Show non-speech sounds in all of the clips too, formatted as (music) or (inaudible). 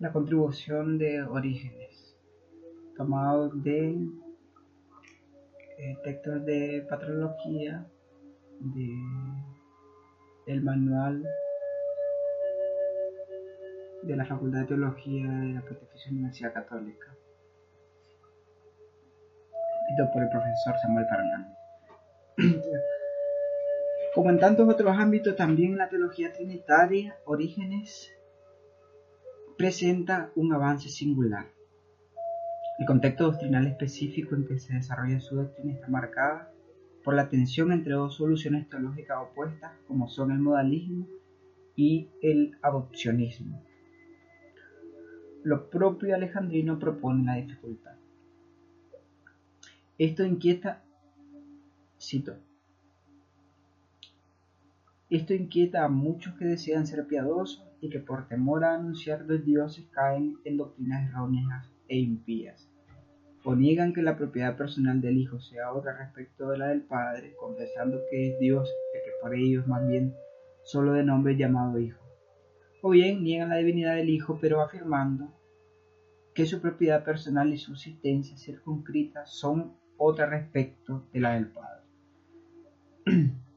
La contribución de Orígenes, tomado de eh, textos de patrología de el manual de la Facultad de Teología de la Pontificia Universidad Católica, escrito por el profesor Samuel Fernández. (clears throat) Como en tantos otros ámbitos, también la teología trinitaria, Orígenes, presenta un avance singular. El contexto doctrinal específico en que se desarrolla su doctrina está marcada por la tensión entre dos soluciones teológicas opuestas como son el modalismo y el adopcionismo. Lo propio alejandrino propone la dificultad. Esto inquieta, cito, esto inquieta a muchos que desean ser piadosos y que por temor a anunciar los dioses caen en doctrinas erróneas e impías, o niegan que la propiedad personal del Hijo sea otra respecto de la del Padre, confesando que es Dios y que por ellos más bien solo de nombre llamado Hijo. O bien niegan la divinidad del Hijo, pero afirmando que su propiedad personal y su existencia circunscrita son otra respecto de la del Padre. (clears throat)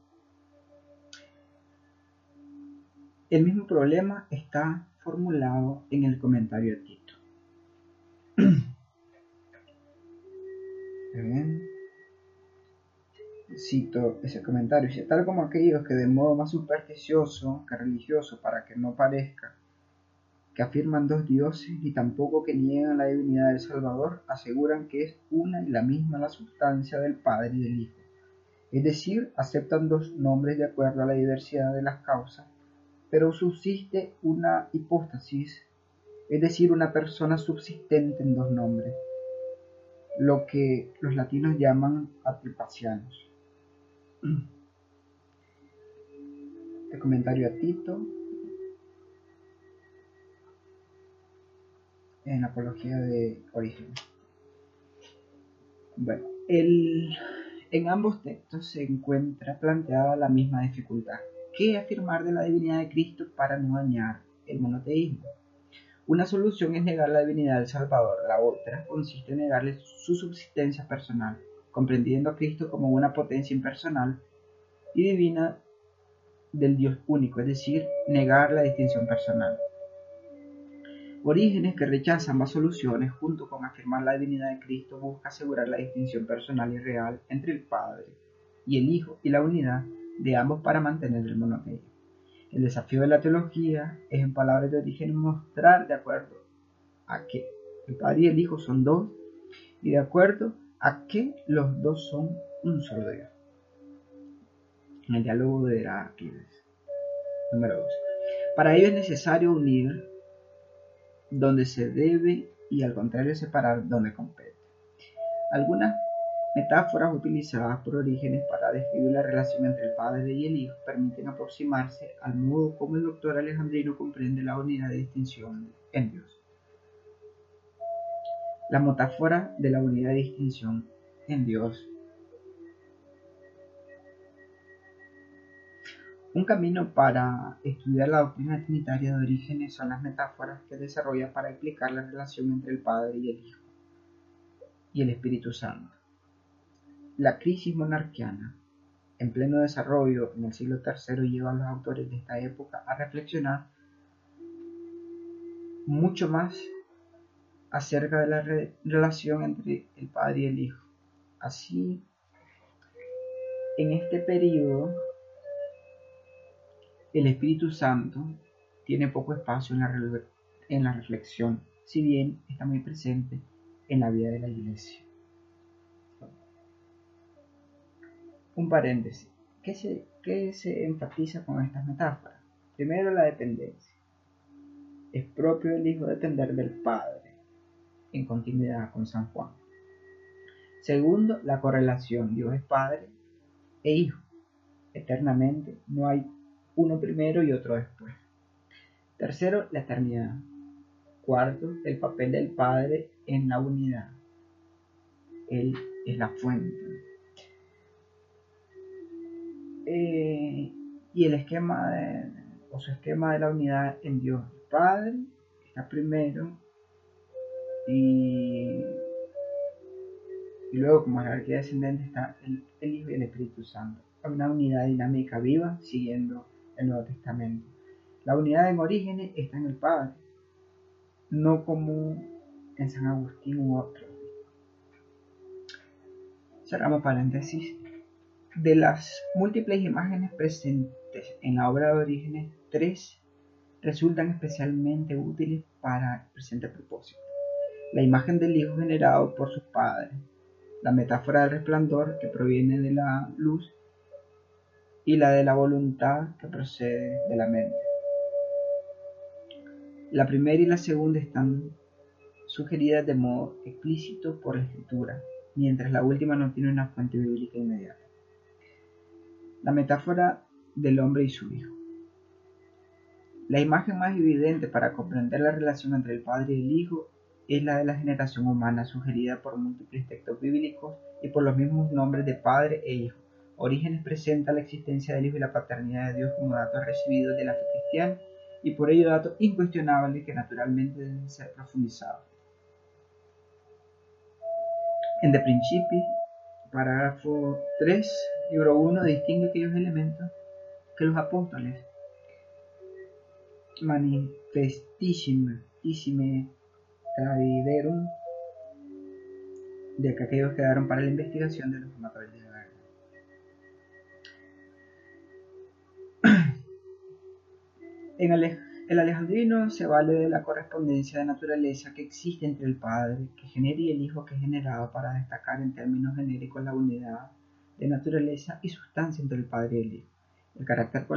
El mismo problema está formulado en el comentario de Tito. Cito ese comentario. Dice, tal como aquellos que de modo más supersticioso que religioso, para que no parezca que afirman dos dioses y tampoco que niegan la divinidad del Salvador, aseguran que es una y la misma la sustancia del Padre y del Hijo. Es decir, aceptan dos nombres de acuerdo a la diversidad de las causas pero subsiste una hipóstasis, es decir, una persona subsistente en dos nombres, lo que los latinos llaman atripacianos. (clears throat) El comentario a Tito en apología de origen. Bueno, en ambos textos se encuentra planteada la misma dificultad ¿Qué afirmar de la divinidad de Cristo para no dañar el monoteísmo. Una solución es negar la divinidad del Salvador, la otra consiste en negarle su subsistencia personal, comprendiendo a Cristo como una potencia impersonal y divina del Dios único, es decir, negar la distinción personal. Orígenes que rechaza ambas soluciones, junto con afirmar la divinidad de Cristo, busca asegurar la distinción personal y real entre el Padre y el Hijo y la unidad de ambos para mantener el monoteísmo. El desafío de la teología es, en palabras de origen, mostrar de acuerdo a que el Padre y el Hijo son dos y de acuerdo a que los dos son un solo Dios. En el diálogo de Heráclides. Número 2. Para ello es necesario unir donde se debe y al contrario separar donde compete. Algunas Metáforas utilizadas por Orígenes para describir la relación entre el Padre y el Hijo permiten aproximarse al modo como el doctor alejandrino comprende la unidad de distinción en Dios. La metáfora de la unidad de distinción en Dios. Un camino para estudiar la doctrina trinitaria de Orígenes son las metáforas que desarrolla para explicar la relación entre el Padre y el Hijo y el Espíritu Santo. La crisis monarquiana, en pleno desarrollo en el siglo III, lleva a los autores de esta época a reflexionar mucho más acerca de la relación entre el Padre y el Hijo. Así, en este periodo, el Espíritu Santo tiene poco espacio en la, en la reflexión, si bien está muy presente en la vida de la Iglesia. Un paréntesis. ¿Qué se, se enfatiza con estas metáforas? Primero, la dependencia. Es propio del Hijo depender del Padre, en continuidad con San Juan. Segundo, la correlación. Dios es Padre e Hijo. Eternamente no hay uno primero y otro después. Tercero, la eternidad. Cuarto, el papel del Padre en la unidad. Él es la fuente. Eh, y el esquema o su esquema de la unidad en Dios. El Padre está primero y, luego como jerarquía descendente está el, Hijo y el Espíritu Santo. Una unidad dinámica viva siguiendo el Nuevo Testamento. La unidad en orígenes está en el Padre, no como en San Agustín u otros. Cerramos paréntesis. De las múltiples imágenes presentes en la obra de Orígenes, tres resultan especialmente útiles para el presente propósito. La imagen del Hijo generado por sus padres, la metáfora del resplandor que proviene de la luz y la de la voluntad que procede de la mente. La primera y la segunda están sugeridas de modo explícito por la escritura, mientras la última no tiene una fuente bíblica inmediata. La metáfora del hombre y su hijo. La imagen más evidente para comprender la relación entre el padre y el hijo es la de la generación humana sugerida por múltiples textos bíblicos y por los mismos nombres de padre e hijo. Orígenes presenta la existencia del Hijo y la paternidad de Dios como datos recibidos de la fe cristiana y por ello datos incuestionables que naturalmente deben ser profundizados. En De Principi, parágrafo 3, libro 1, distingue aquellos elementos que los apóstoles manifestissime tradiderum de que aquellos quedaron para la investigación de los materiales de la (clears throat) En el alejandrino se vale de la correspondencia de naturaleza que existe entre el Padre que genera y el Hijo que es generado para destacar en términos genéricos la unidad de naturaleza y sustancia entre el Padre y el Hijo. El carácter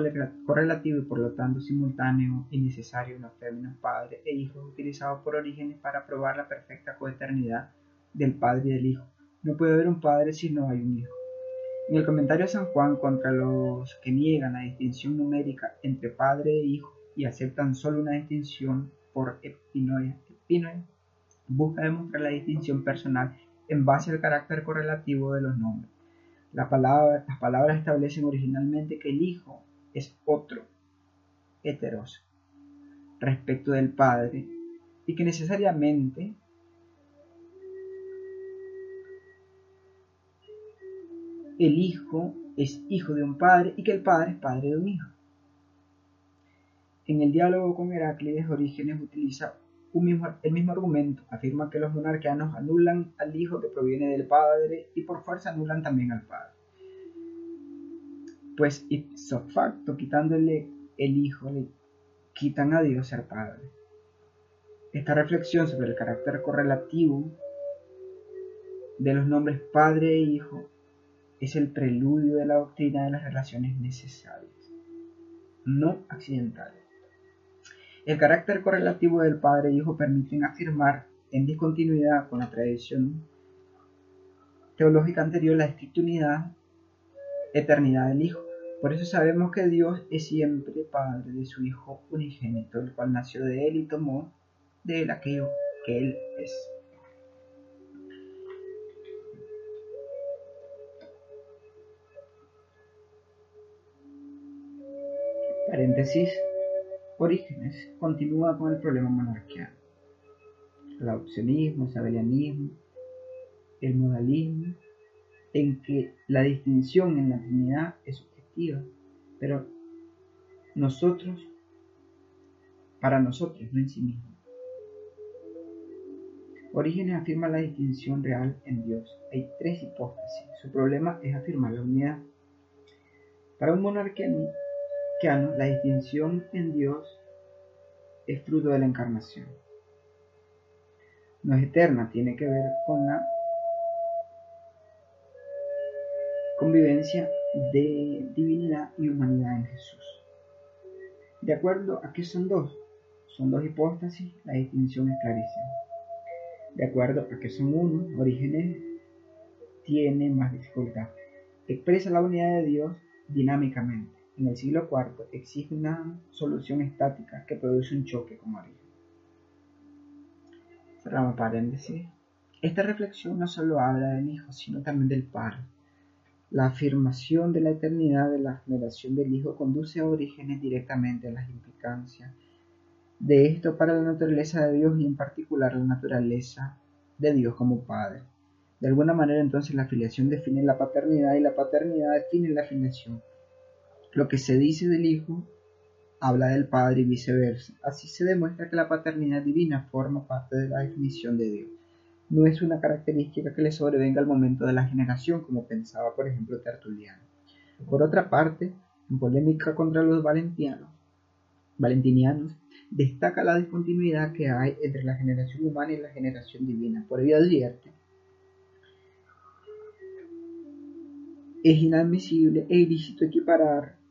correlativo y por lo tanto simultáneo y necesario en los términos Padre e Hijo es utilizado por Orígenes para probar la perfecta coeternidad del Padre y del Hijo. No puede haber un Padre si no hay un Hijo. En el comentario de San Juan contra los que niegan la distinción numérica entre padre e hijo y aceptan solo una distinción por epinoia, busca demostrar la distinción personal en base al carácter correlativo de los nombres. las palabras establecen originalmente que el hijo es otro, heteros, respecto del padre, y que necesariamente el hijo es hijo de un padre y que el padre es padre de un hijo. En el diálogo con Heráclides, Orígenes utiliza el mismo argumento. Afirma que los monarquianos anulan al hijo que proviene del padre y por fuerza anulan también al padre. Pues ipso facto, quitándole el hijo, le quitan a Dios ser padre. Esta reflexión sobre el carácter correlativo de los nombres padre e hijo es el preludio de la doctrina de las relaciones necesarias, no accidentales. El carácter correlativo del Padre e Hijo permiten afirmar en discontinuidad con la tradición teológica anterior la unidad, eternidad del Hijo. Por eso sabemos que Dios es siempre Padre de su Hijo unigénito, el cual nació de Él y tomó de Él aquello que Él es. Paréntesis. Orígenes continúa con el problema monarquiano. El adopcionismo, el sabelianismo, el modalismo, en que la distinción en la Trinidad es subjetiva, pero nosotros, para nosotros, no en sí mismo. Orígenes afirma la distinción real en Dios. Hay tres hipótesis. Su problema es afirmar la unidad. Para un monarquiano, la distinción en Dios es fruto de la encarnación. No es eterna, tiene que ver con la convivencia de divinidad y humanidad en Jesús. De acuerdo a qué son dos, son dos hipóstasis, la distinción es clarísima. De acuerdo a que son uno, Orígenes tiene más dificultad. Expresa la unidad de Dios dinámicamente. En el siglo IV existe una solución estática que produce un choque con Origen. Cerramos paréntesis. Esta reflexión no solo habla del Hijo, sino también del Padre. La afirmación de la eternidad de la generación del Hijo conduce a Orígenes directamente a las implicancias de esto para la naturaleza de Dios y en particular la naturaleza de Dios como Padre. De alguna manera entonces la filiación define la paternidad y la paternidad define la filiación. Lo que se dice del Hijo habla del Padre y viceversa. Así se demuestra que la paternidad divina forma parte de la definición de Dios. No es una característica que le sobrevenga al momento de la generación, como pensaba por ejemplo Tertuliano. Por otra parte, en polémica contra los valentinianos, destaca la discontinuidad que hay entre la generación humana y la generación divina. Por ello advierte, es inadmisible e ilícito equiparar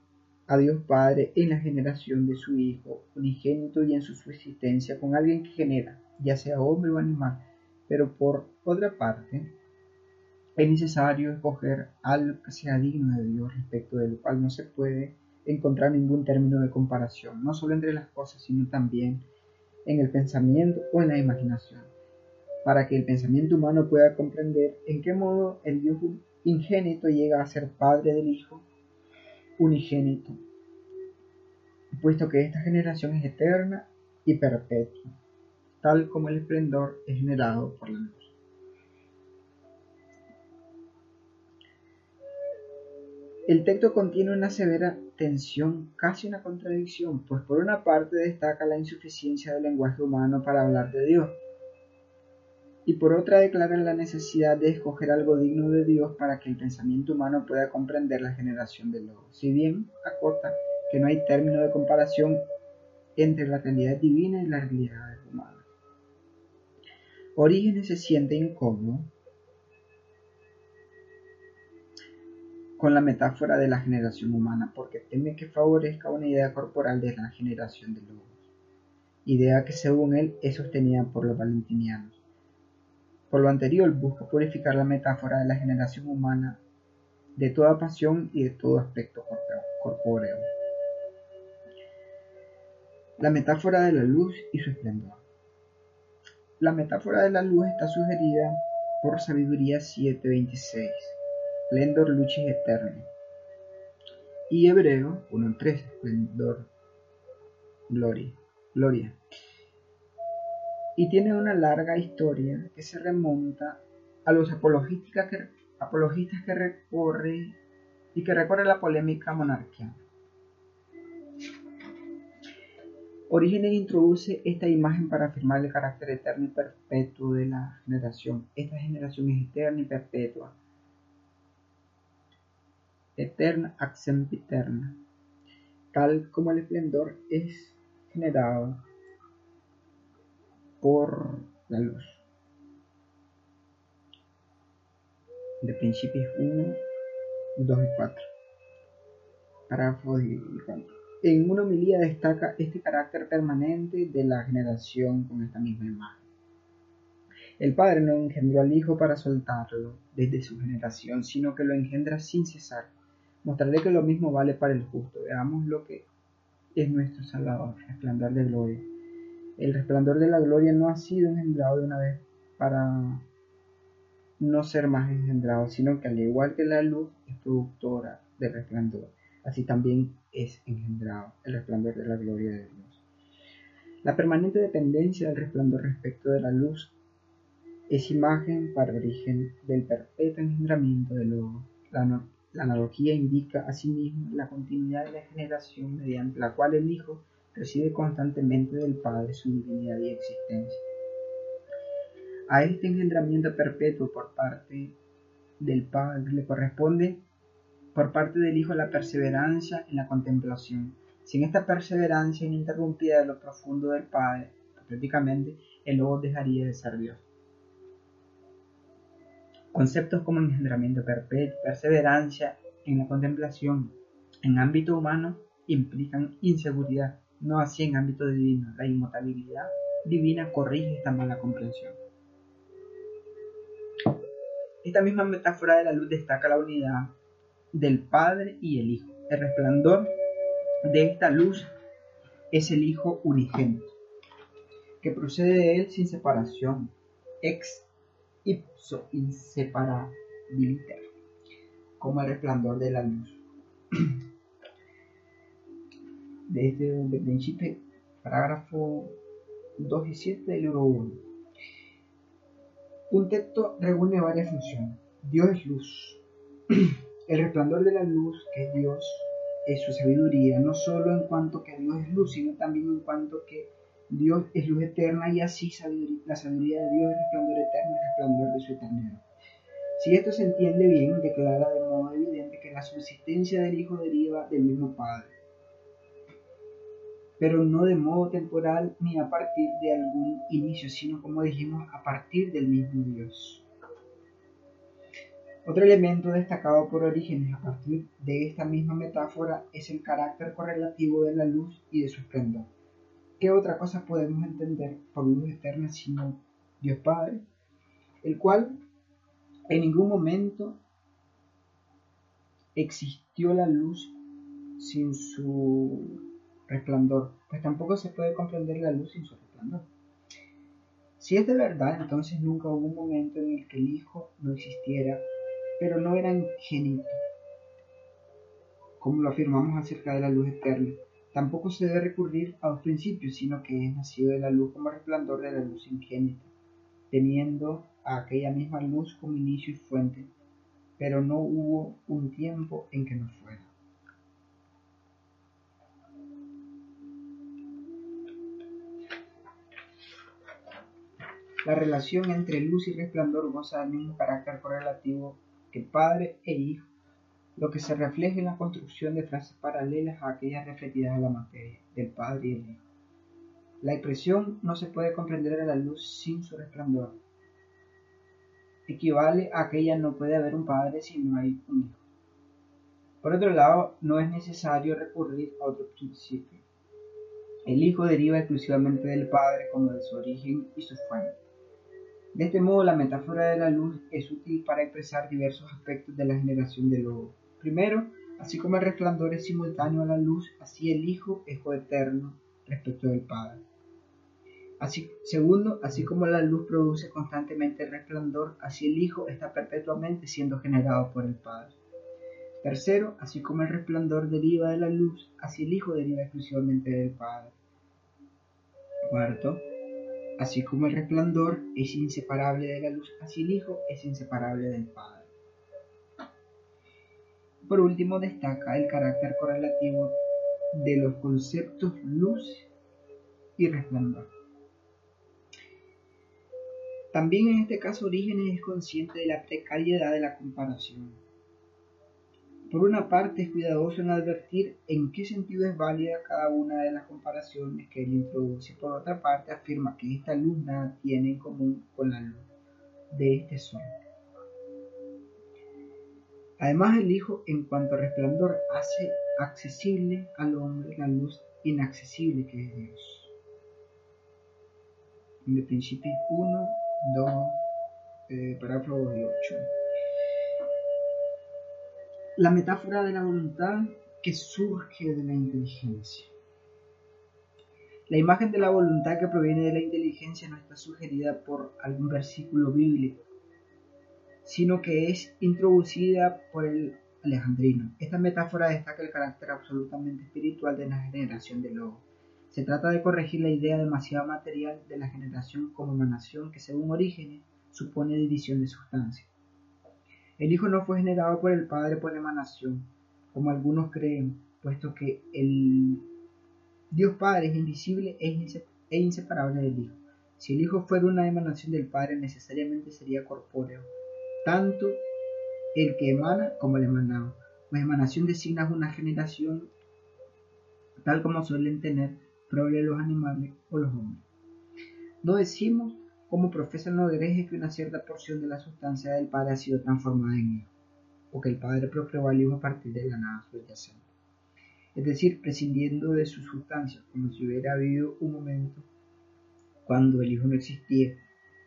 a Dios Padre en la generación de su Hijo unigénito y en su subsistencia con alguien que genera, ya sea hombre o animal, pero por otra parte, es necesario escoger algo que sea digno de Dios respecto del cual no se puede encontrar ningún término de comparación, no solo entre las cosas, sino también en el pensamiento o en la imaginación, para que el pensamiento humano pueda comprender en qué modo el Dios ingénito llega a ser Padre del Hijo unigénito, puesto que esta generación es eterna y perpetua, tal como el esplendor es generado por la luz. El texto contiene una severa tensión, casi una contradicción, pues por una parte destaca la insuficiencia del lenguaje humano para hablar de Dios, y por otra declara la necesidad de escoger algo digno de Dios para que el pensamiento humano pueda comprender la generación del lobo. Si bien acota que no hay término de comparación entre la realidad divina y la realidad humana. Orígenes se siente incómodo con la metáfora de la generación humana, porque teme que favorezca una idea corporal de la generación de lobos, idea que según él es sostenida por los valentinianos. Por lo anterior, busca purificar la metáfora de la generación humana de toda pasión y de todo aspecto corpóreo. La metáfora de la luz y su esplendor. La metáfora de la luz está sugerida por Sabiduría 726 Splendor Lucis Eterni. Y Hebreo 1.3, Splendor Gloria. Gloria. Y tiene una larga historia que se remonta a los apologistas que, recorre y que recorre la polémica monarquiana. Orígenes introduce esta imagen para afirmar el carácter eterno y perpetuo de la generación. Esta generación es eterna y perpetua eterna sempiterna, tal como el esplendor es generado por la luz. De Principios 1, 2 y 4. Párrafo En una homilía destaca este carácter permanente de la generación con esta misma imagen. El Padre no engendró al Hijo para soltarlo desde su generación, sino que lo engendra sin cesar Mostraré que lo mismo vale para el justo. Veamos lo que es nuestro Salvador, resplandor de gloria. El resplandor de la gloria no ha sido engendrado de una vez para no ser más engendrado, sino que al igual que la luz es productora del resplandor, así también es engendrado el resplandor de la gloria de Dios. La permanente dependencia del resplandor respecto de la luz es imagen para origen del perpetuo engendramiento de lo, la, la analogía indica asimismo la continuidad de la generación mediante la cual el Hijo recibe constantemente del Padre su divinidad y existencia. A este engendramiento perpetuo por parte del Padre le corresponde por parte del Hijo la perseverancia en la contemplación. Sin esta perseverancia ininterrumpida de lo profundo del Padre, prácticamente el Lobo dejaría de ser Dios. Conceptos como engendramiento perpetuo, perseverancia en la contemplación en ámbito humano implican inseguridad, no así en ámbito divino. La inmutabilidad divina corrige esta mala comprensión. Esta misma metáfora de la luz destaca la unidad del Padre y el Hijo. El resplandor de esta luz es el Hijo unigénito, que procede de él sin separación, ex ipso inseparabiliter, como el resplandor de la luz. De este de principio, parágrafo 2 y 7 del libro 1. Un texto reúne varias funciones. Dios es luz. (clears throat) El resplandor de la luz, que es Dios, es su sabiduría, no solo en cuanto que Dios es luz, sino también en cuanto que Dios es luz eterna y así la sabiduría de Dios es resplandor eterno y resplandor de su eternidad. Si esto se entiende bien, declara de modo evidente que la subsistencia del Hijo deriva del mismo Padre, pero no de modo temporal ni a partir de algún inicio, sino como dijimos, a partir del mismo Dios. Otro elemento destacado por Orígenes a partir de esta misma metáfora es el carácter correlativo de la luz y de su esplendor. ¿Qué otra cosa podemos entender por luz eterna sino Dios Padre, el cual en ningún momento existió la luz sin su resplandor, pues tampoco se puede comprender la luz sin su resplandor. Si es de verdad, entonces nunca hubo un momento en el que el Hijo no existiera pero no era ingénito, como lo afirmamos acerca de la luz eterna. Tampoco se debe recurrir a los principios, sino que es nacido de la luz como resplandor de la luz ingénita, teniendo a aquella misma luz como inicio y fuente, pero no hubo un tiempo en que no fuera. La relación entre luz y resplandor goza del mismo carácter correlativo Padre e Hijo, lo que se refleja en la construcción de frases paralelas a aquellas refletidas en la materia, del Padre y el Hijo. La expresión no se puede comprender a la luz sin su resplandor. Equivale a que no puede haber un Padre si no hay un Hijo. Por otro lado, no es necesario recurrir a otro principio. El Hijo deriva exclusivamente del Padre como de su origen y su fuente. De este modo, la metáfora de la luz es útil para expresar diversos aspectos de la generación del lobo. Primero, así como el resplandor es simultáneo a la luz, así el Hijo es coeterno respecto del Padre. Segundo, así como la luz produce constantemente el resplandor, así el Hijo está perpetuamente siendo generado por el Padre. Tercero, así como el resplandor deriva de la luz, así el Hijo deriva exclusivamente del Padre. Cuarto, Así como el resplandor es inseparable de la luz, así el Hijo es inseparable del Padre. Por último, destaca el carácter correlativo de los conceptos luz y resplandor. También en este caso Orígenes es consciente de la precariedad de la comparación por una parte es cuidadoso en advertir en qué sentido es válida cada una de las comparaciones que él introduce. Por otra parte afirma que esta luz nada tiene en común con la luz de este sol. Además el Hijo en cuanto a resplandor hace accesible al hombre la luz inaccesible que es Dios. En el principio 1, 2, eh, parágrafo 8 la metáfora de la voluntad que surge de la inteligencia. La imagen de la voluntad que proviene de la inteligencia no está sugerida por algún versículo bíblico, sino que es introducida por el alejandrino. Esta metáfora destaca el carácter absolutamente espiritual de la generación del lobo. Se trata de corregir la idea demasiado material de la generación como emanación que según Orígenes supone división de sustancia. El Hijo no fue generado por el Padre por emanación, como algunos creen, puesto que el Dios Padre es invisible e inseparable del Hijo. Si el Hijo fuera una emanación del Padre, necesariamente sería corpóreo, tanto el que emana como el emanado, pues emanación designa una generación tal como suelen tener prole los animales o los hombres. No decimos como profesan los herejes que una cierta porción de la sustancia del Padre ha sido transformada en Hijo, o que el Padre procreó al Hijo a partir de la nada subyacente. es decir, prescindiendo de su sustancia, como si hubiera habido un momento cuando el Hijo no existía,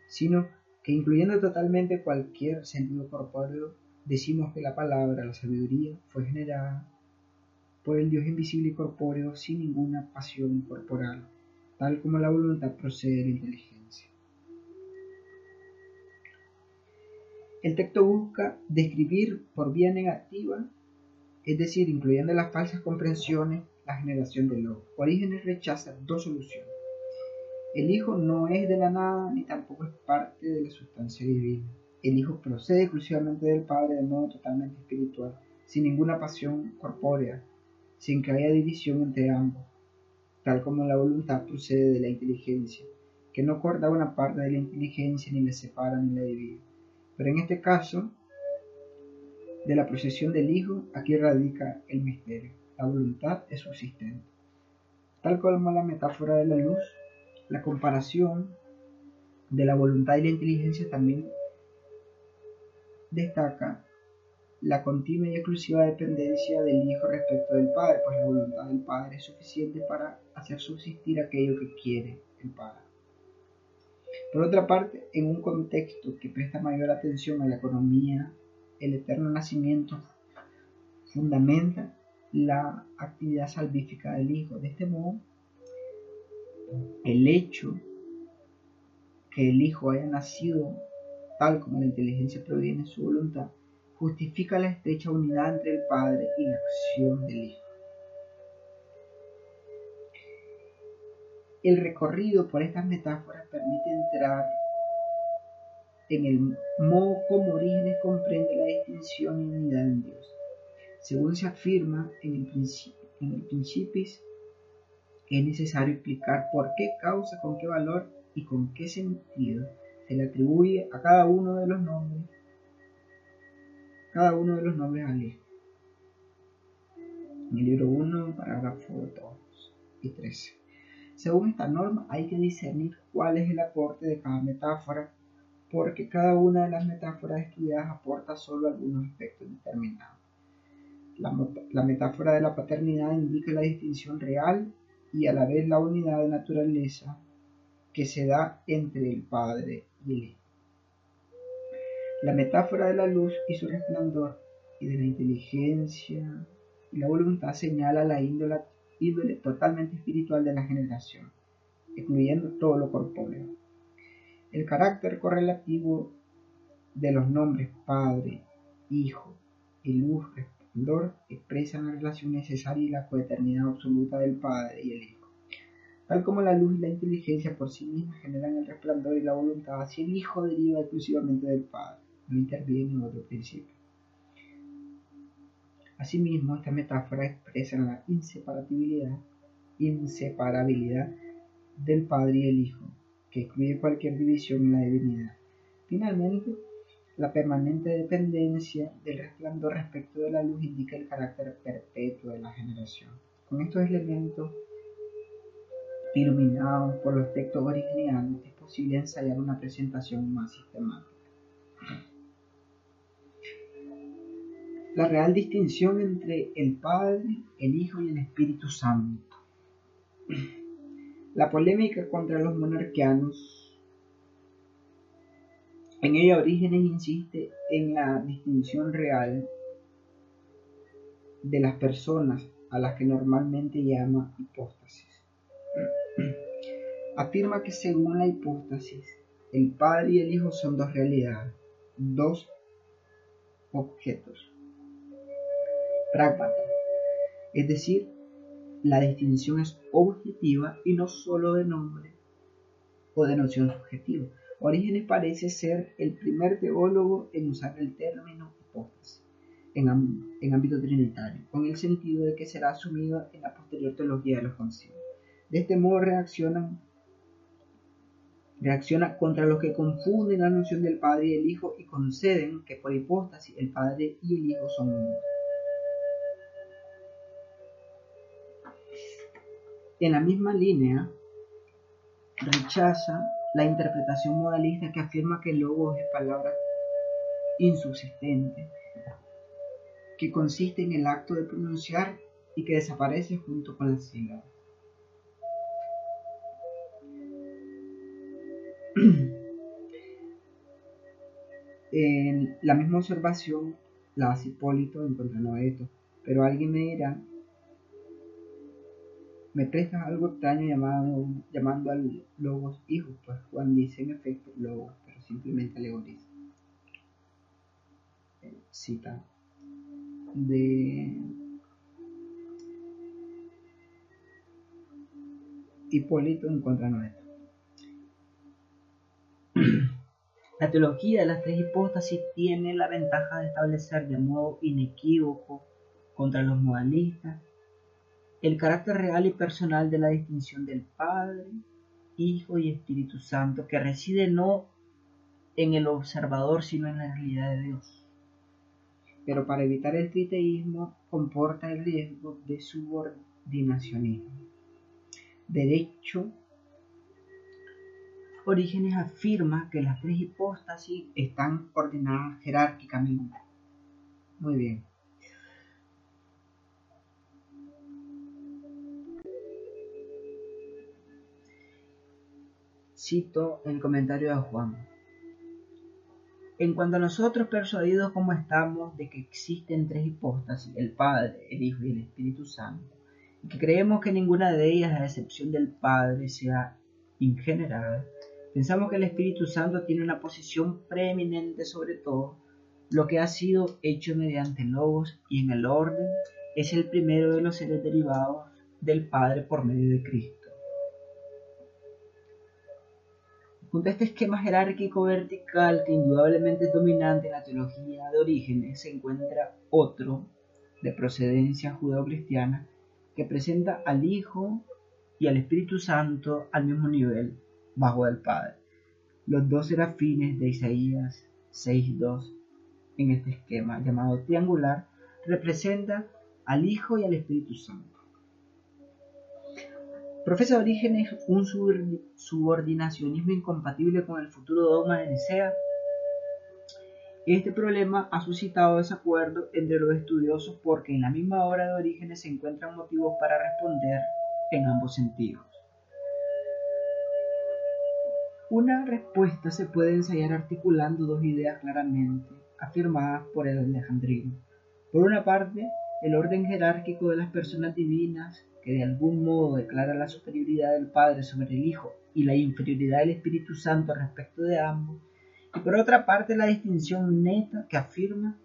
sino que incluyendo totalmente cualquier sentido corpóreo, decimos que la palabra, la sabiduría, fue generada por el Dios invisible y corpóreo sin ninguna pasión corporal, tal como la voluntad procede de la inteligencia. El texto busca describir por vía negativa, es decir, incluyendo las falsas comprensiones, la generación del lobo. Orígenes rechaza dos soluciones. El Hijo no es de la nada ni tampoco es parte de la sustancia divina. El Hijo procede exclusivamente del Padre de modo totalmente espiritual, sin ninguna pasión corpórea, sin que haya división entre ambos, tal como la voluntad procede de la inteligencia, que no corta una parte de la inteligencia ni la separa ni la divide. Pero en este caso, de la procesión del Hijo, aquí radica el misterio. La voluntad es subsistente. Tal como la metáfora de la luz, la comparación de la voluntad y la inteligencia también destaca la continua y exclusiva dependencia del Hijo respecto del Padre, pues la voluntad del Padre es suficiente para hacer subsistir aquello que quiere el Padre. Por otra parte, en un contexto que presta mayor atención a la economía, el eterno nacimiento fundamenta la actividad salvífica del Hijo. De este modo, el hecho que el Hijo haya nacido tal como la inteligencia proviene de su voluntad, justifica la estrecha unidad entre el Padre y la acción del Hijo. El recorrido por estas metáforas permite entrar en el modo como Orígenes comprende la distinción y unidad en Dios. Según se afirma en el, principio, en el Principis, es necesario explicar por qué causa, con qué valor y con qué sentido se le atribuye a cada uno de los nombres, cada uno de los nombres al Hijo. En el libro 1, parágrafo 2 y 13. Según esta norma, hay que discernir cuál es el aporte de cada metáfora, porque cada una de las metáforas estudiadas aporta solo algunos aspectos determinados. La, metáfora de la paternidad indica la distinción real y a la vez la unidad de naturaleza que se da entre el Padre y el Hijo. La metáfora de la luz y su resplandor y de la inteligencia y la voluntad señala la índole índole totalmente espiritual de la generación, excluyendo todo lo corpóreo. El carácter correlativo de los nombres Padre, Hijo y Luz, Resplandor expresan la relación necesaria y la coeternidad absoluta del Padre y el Hijo. Tal como la luz y la inteligencia por sí mismas generan el resplandor y la voluntad, así el Hijo deriva exclusivamente del Padre, no interviene en otro principio. Asimismo, esta metáfora expresa la inseparabilidad, del Padre y el Hijo, que excluye cualquier división en la divinidad. Finalmente, la permanente dependencia del resplandor respecto de la luz indica el carácter perpetuo de la generación. Con estos elementos iluminados por los textos originales, es posible ensayar una presentación más sistemática. La real distinción entre el Padre, el Hijo y el Espíritu Santo. La polémica contra los monarquianos. En ella Orígenes insiste en la distinción real de las personas a las que normalmente llama hipóstasis. Afirma que según la hipóstasis, el Padre y el Hijo son dos realidades, dos objetos pragmata. Es decir, la distinción es objetiva y no solo de nombre o de noción subjetiva. Orígenes parece ser el primer teólogo en usar el término hipótesis en, en ámbito trinitario, con el sentido de que será asumido en la posterior teología de los concilios. De este modo reaccionan reacciona contra los que confunden la noción del Padre y el Hijo y conceden que por hipóstasis el Padre y el Hijo son uno. En la misma línea, rechaza la interpretación modalista que afirma que el logos es palabra insubsistente, que consiste en el acto de pronunciar y que desaparece junto con la sílaba. (clears throat) En la misma observación la hace Hipólito en contra Noeto, pero alguien me dirá, me prestas algo extraño llamado, llamando al logos hijo, pues Juan dice en efecto logos, pero simplemente alegoriza. Cita de Hipólito en contra Noeto. (clears throat) La teología de las tres hipóstasis tiene la ventaja de establecer de modo inequívoco contra los modalistas el carácter real y personal de la distinción del Padre, Hijo y Espíritu Santo, que reside no en el observador, sino en la realidad de Dios. Pero para evitar el triteísmo comporta el riesgo de subordinacionismo. Derecho Orígenes afirma que las tres hipóstasis están ordenadas jerárquicamente. Muy bien. Cito el comentario de Juan. En cuanto a nosotros persuadidos como estamos de que existen tres hipóstasis, el Padre, el Hijo y el Espíritu Santo, y que creemos que ninguna de ellas, a excepción del Padre, sea ingenerada, Pensamos que el Espíritu Santo tiene una posición preeminente sobre todo, lo que ha sido hecho mediante logos y en el orden es el primero de los seres derivados del Padre por medio de Cristo. Junto a este esquema jerárquico vertical que indudablemente es dominante en la teología de orígenes, se encuentra otro de procedencia judeo-cristiana que presenta al Hijo y al Espíritu Santo al mismo nivel bajo el Padre. Los dos serafines de Isaías 6.2 en este esquema llamado triangular representa al Hijo y al Espíritu Santo. Profesa Orígenes un subordinacionismo incompatible con el futuro dogma de Nicea. Este problema ha suscitado desacuerdo entre los estudiosos porque en la misma obra de Orígenes se encuentran motivos para responder en ambos sentidos. Una respuesta se puede ensayar articulando dos ideas claramente afirmadas por el alejandrino. Por una parte, el orden jerárquico de las personas divinas, de algún modo declara la superioridad del Padre sobre el Hijo y la inferioridad del Espíritu Santo respecto de ambos, y por otra parte la distinción neta que afirma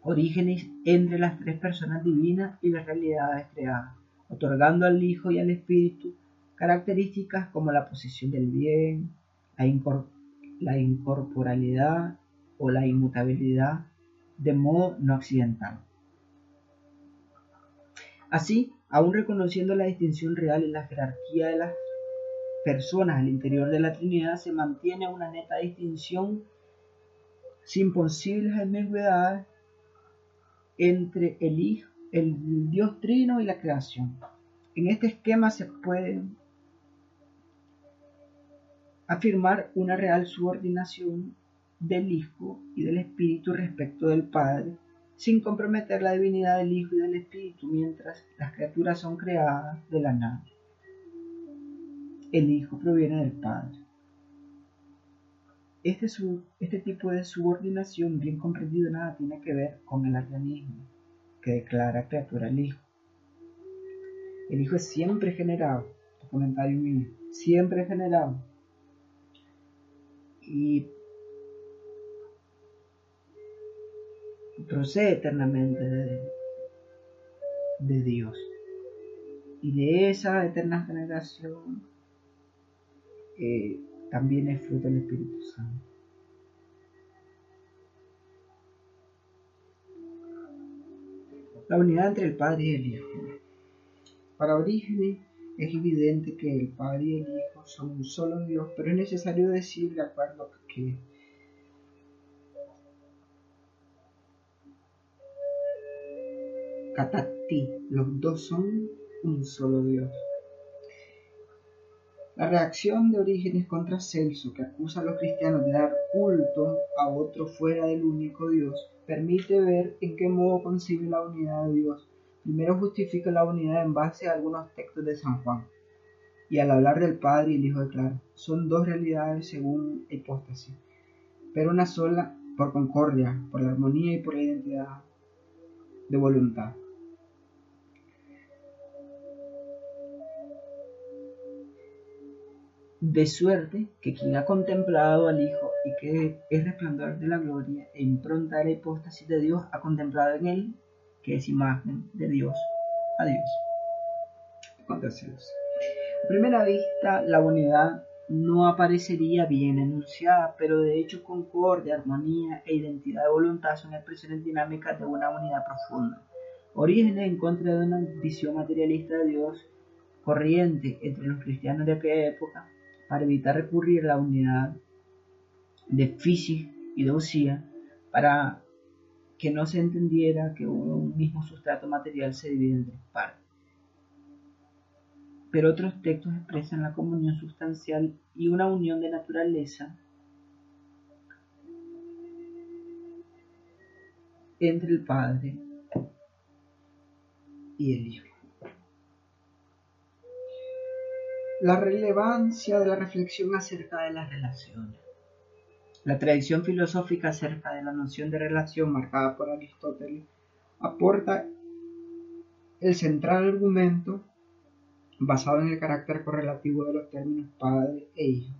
orígenes entre las tres personas divinas y las realidades creadas, otorgando al Hijo y al Espíritu Características como la posición del bien, la, incorporalidad o la inmutabilidad de modo no accidental. Así, aún reconociendo la distinción real en la jerarquía de las personas al interior de la Trinidad, se mantiene una neta distinción sin posibles ambigüedades entre el Hijo, el Dios Trino y la creación. En este esquema se puede afirmar una real subordinación del Hijo y del Espíritu respecto del Padre, sin comprometer la divinidad del Hijo y del Espíritu mientras las criaturas son creadas de la nada. El Hijo proviene del Padre. Este, este tipo de subordinación bien comprendido nada tiene que ver con el arianismo, que declara criatura al Hijo. El Hijo es siempre generado, comentario mío, siempre generado y procede eternamente de, Dios. Y de esa eterna generación eh, también es fruto del Espíritu Santo. La unidad entre el Padre y el Hijo. Para Orígenes es evidente que el Padre y el Hijo son un solo Dios, pero es necesario decir de acuerdo que Katati, los dos son un solo Dios. La reacción de Orígenes contra Celso, que acusa a los cristianos de dar culto a otro fuera del único Dios, permite ver en qué modo concibe la unidad de Dios Primero justifica la unidad en base a algunos textos de San Juan. Y al hablar del Padre y el Hijo declara, son dos realidades según hipóstasis, pero una sola por concordia, por la armonía y por la identidad de voluntad. De suerte que quien ha contemplado al Hijo y que es resplandor de la gloria e impronta de la hipóstasis de Dios, ha contemplado en él, que es imagen de Dios, a Dios. A primera vista, la unidad no aparecería bien enunciada, pero de hecho concordia, armonía e identidad de voluntad son expresiones dinámicas de una unidad profunda. Orígenes en contra de una visión materialista de Dios corriente entre los cristianos de aquella época para evitar recurrir a la unidad de física y de Usía para que no se entendiera que un mismo sustrato material se divide en tres partes. Pero otros textos expresan la comunión sustancial y una unión de naturaleza entre el Padre y el Hijo. La relevancia de la reflexión acerca de las relaciones. La tradición filosófica acerca de la noción de relación marcada por Aristóteles aporta el central argumento basado en el carácter correlativo de los términos padre e hijo.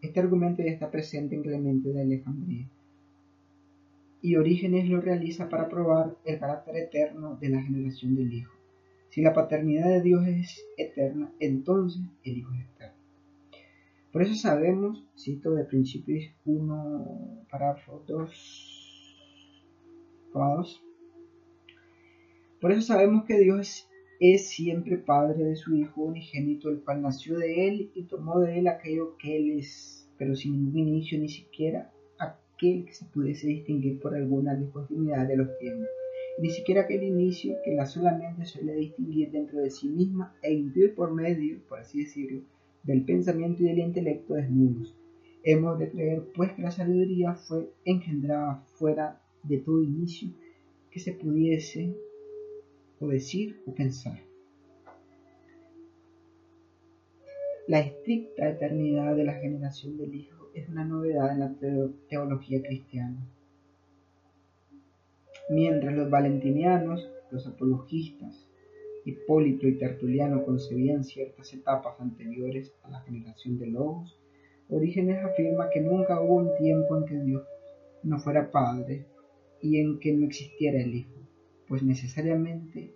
Este argumento ya está presente en Clemente de Alejandría y Orígenes lo realiza para probar el carácter eterno de la generación del Hijo. Si la paternidad de Dios es eterna, entonces el Hijo es eterno. Por eso sabemos, cito de Principios 1, párrafo 2, 2, por eso sabemos que Dios es siempre Padre de su Hijo unigénito, el cual nació de Él y tomó de Él aquello que Él es, pero sin ningún inicio, ni siquiera aquel que se pudiese distinguir por alguna discontinuidad de los tiempos, ni siquiera aquel inicio que la solamente suele distinguir dentro de sí misma e intuir por medio, por así decirlo, del pensamiento y del intelecto desnudos. Hemos de creer, pues, que la sabiduría fue engendrada fuera de todo inicio que se pudiese o decir o pensar. La estricta eternidad de la generación del Hijo es una novedad en la teología cristiana. Mientras los valentinianos, los apologistas, Hipólito y Tertuliano concebían ciertas etapas anteriores a la generación de lobos, Orígenes afirma que nunca hubo un tiempo en que Dios no fuera Padre y en que no existiera el Hijo, pues necesariamente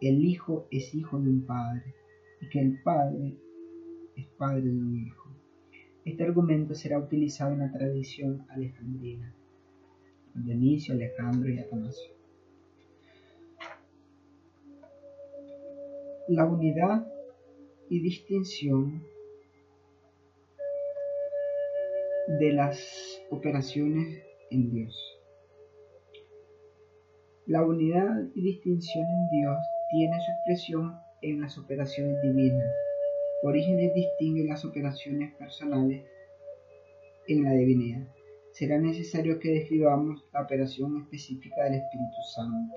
el Hijo es hijo de un Padre y que el Padre es Padre de un Hijo. Este argumento será utilizado en la tradición alejandrina, Dionisio, Alejandro y Atanasio. la unidad y distinción de las operaciones en Dios. La unidad y distinción en Dios tiene su expresión en las operaciones divinas. Orígenes distingue las operaciones personales en la divinidad. Será necesario que describamos la operación específica del Espíritu Santo.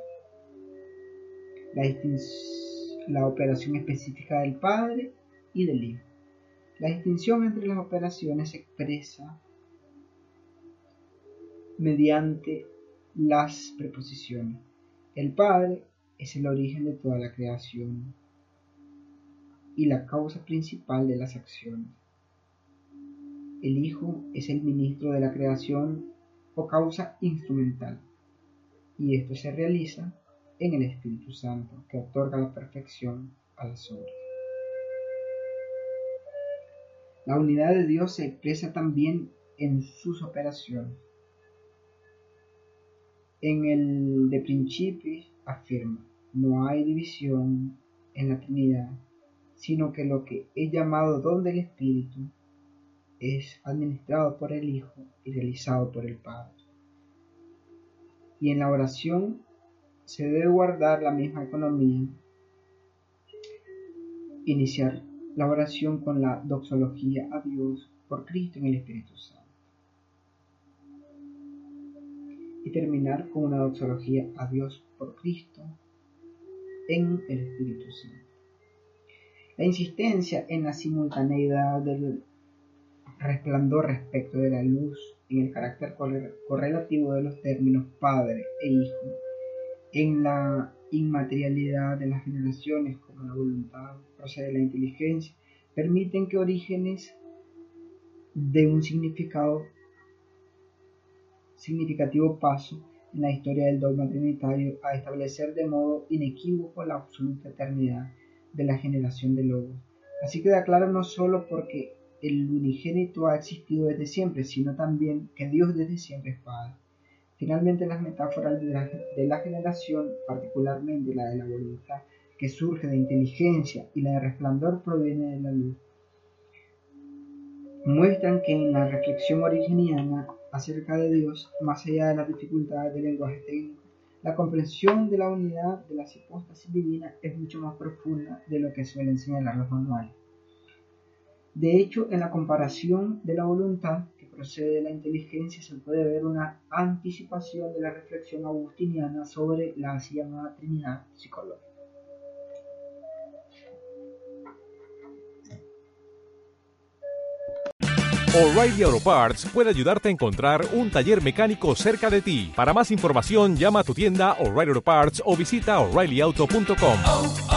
La operación específica del Padre y del Hijo. La distinción entre las operaciones se expresa mediante las preposiciones. El Padre es el origen de toda la creación y la causa principal de las acciones. El Hijo es el ministro de la creación o causa instrumental, y esto se realiza en el Espíritu Santo que otorga la perfección a las obras. La unidad de Dios se expresa también en sus operaciones. En el de principios afirma, no hay división en la Trinidad, sino que lo que he llamado don del Espíritu es administrado por el Hijo y realizado por el Padre. Y en la oración se debe guardar la misma economía. Iniciar la oración con la doxología a Dios por Cristo en el Espíritu Santo. Y terminar con una doxología a Dios por Cristo en el Espíritu Santo. La insistencia en la simultaneidad del resplandor respecto de la luz en el carácter correlativo de los términos Padre e Hijo, en la inmaterialidad de las generaciones como la voluntad procede de la inteligencia, permiten que orígenes de un significado significativo paso en la historia del dogma trinitario a establecer de modo inequívoco la absoluta eternidad de la generación de logos. Así queda claro no solo porque el unigénito ha existido desde siempre, sino también que Dios desde siempre es Padre. Finalmente, las metáforas de la, generación, particularmente la de la voluntad, que surge de inteligencia y la de resplandor proviene de la luz, muestran que en la reflexión originiana acerca de Dios, más allá de las dificultades del lenguaje técnico, la comprensión de la unidad de las hipóstasis divinas es mucho más profunda de lo que suelen señalar los manuales. De hecho, en la comparación de la voluntad que procede de la inteligencia se puede ver una anticipación de la reflexión agustiniana sobre la así llamada Trinidad psicológica. O'Reilly Auto Parts puede ayudarte a encontrar un taller mecánico cerca de ti. Para más información, llama a tu tienda O'Reilly Auto Parts o visita oreillyauto.com.